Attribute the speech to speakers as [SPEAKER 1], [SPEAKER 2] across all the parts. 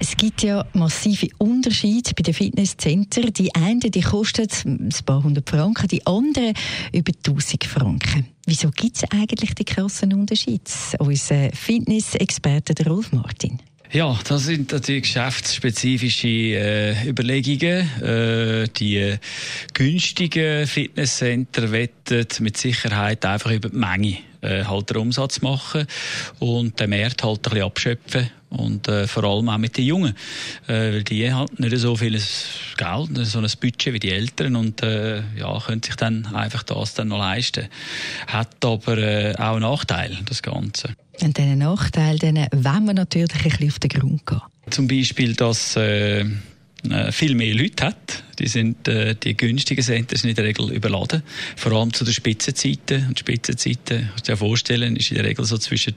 [SPEAKER 1] es gibt ja massive Unterschiede bei den Fitnesszentren. Die einen die kosten ein paar hundert Franken, die anderen über 1000 Franken. Wieso gibt es eigentlich die krassen Unterschiede? Unser Fitnessexperte Rolf Martin.
[SPEAKER 2] Ja, das sind natürlich geschäftsspezifische äh, Überlegungen. Äh, die günstigen Fitnesscenter wetten mit Sicherheit einfach über die Menge äh, halt den Umsatz machen und den Markt halt ein bisschen abschöpfen und äh, vor allem auch mit den Jungen, äh, weil die haben nicht so viel Geld, so ein Budget wie die Eltern und äh, ja, können sich dann einfach das dann noch leisten. Hat aber äh, auch einen Nachteil, das Ganze.
[SPEAKER 1] Und diesen Nachteil, denen wollen wir natürlich ein bisschen auf den Grund gehen.
[SPEAKER 2] Zum Beispiel, dass äh, äh viel mehr Leute hat, die sind äh, die günstigen Center sind in der Regel überladen, vor allem zu den Spitzenzeiten. Und Spitzenzeiten, kannst du dir vorstellen, ist in der Regel so zwischen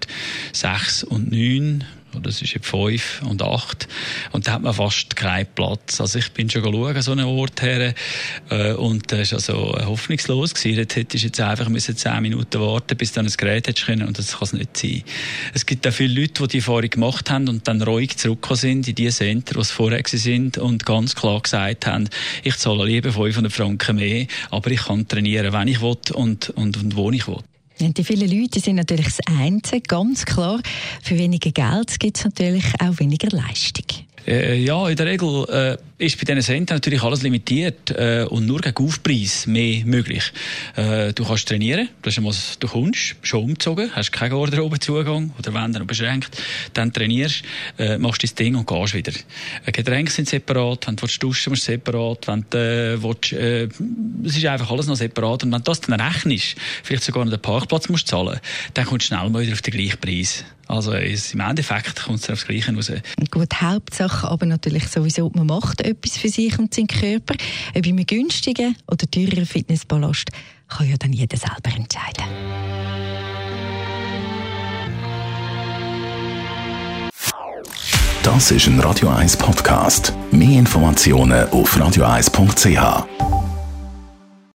[SPEAKER 2] sechs und neun es ist eben fünf und acht und da hat man fast keinen Platz. Also ich bin schon schauen, so einen Ort her äh, und das war also hoffnungslos gewesen. Dort hättest du jetzt einfach müssen zehn Minuten warten, bis dann ein Gerät hättest können und das kann es nicht sein. Es gibt auch viele Leute, die die Erfahrung gemacht haben und dann ruhig zurückgekommen sind in die Center, die vorher sind und ganz klar gesagt haben, ich zahle lieber 500 Franken mehr, aber ich kann trainieren, wenn ich will und, und, und wo ich will.
[SPEAKER 1] Die vielen Leute sind natürlich das Einzige, ganz klar. Für weniger Geld gibt es natürlich auch weniger Leistung.
[SPEAKER 2] Äh, ja, in der Regel äh, ist bei diesen Sendern natürlich alles limitiert äh, und nur gegen Aufpreis mehr möglich. Äh, du kannst trainieren, das ist einmal, du kommst, schon umgezogen, hast keinen Garderobenzugang oder wenn dann beschränkt, dann trainierst, äh, machst dein Ding und gehst wieder. Äh, Getränke sind separat, wenn du duschen musst, separat, wenn du äh, willst, äh, es ist einfach alles noch separat und wenn du das dann rechnest, vielleicht sogar noch den Parkplatz musst zahlen, dann kommst du schnell mal wieder auf den gleichen Preis. Also im Endeffekt kommt es aufs Gleiche raus.
[SPEAKER 1] Gut, Hauptsache aber natürlich sowieso, man macht etwas für sich und seinen Körper. Ob einem günstigen oder teureren Fitnesspalast kann ja dann jeder selber entscheiden.
[SPEAKER 3] Das ist ein Radio 1 Podcast. Mehr Informationen auf radio1.ch.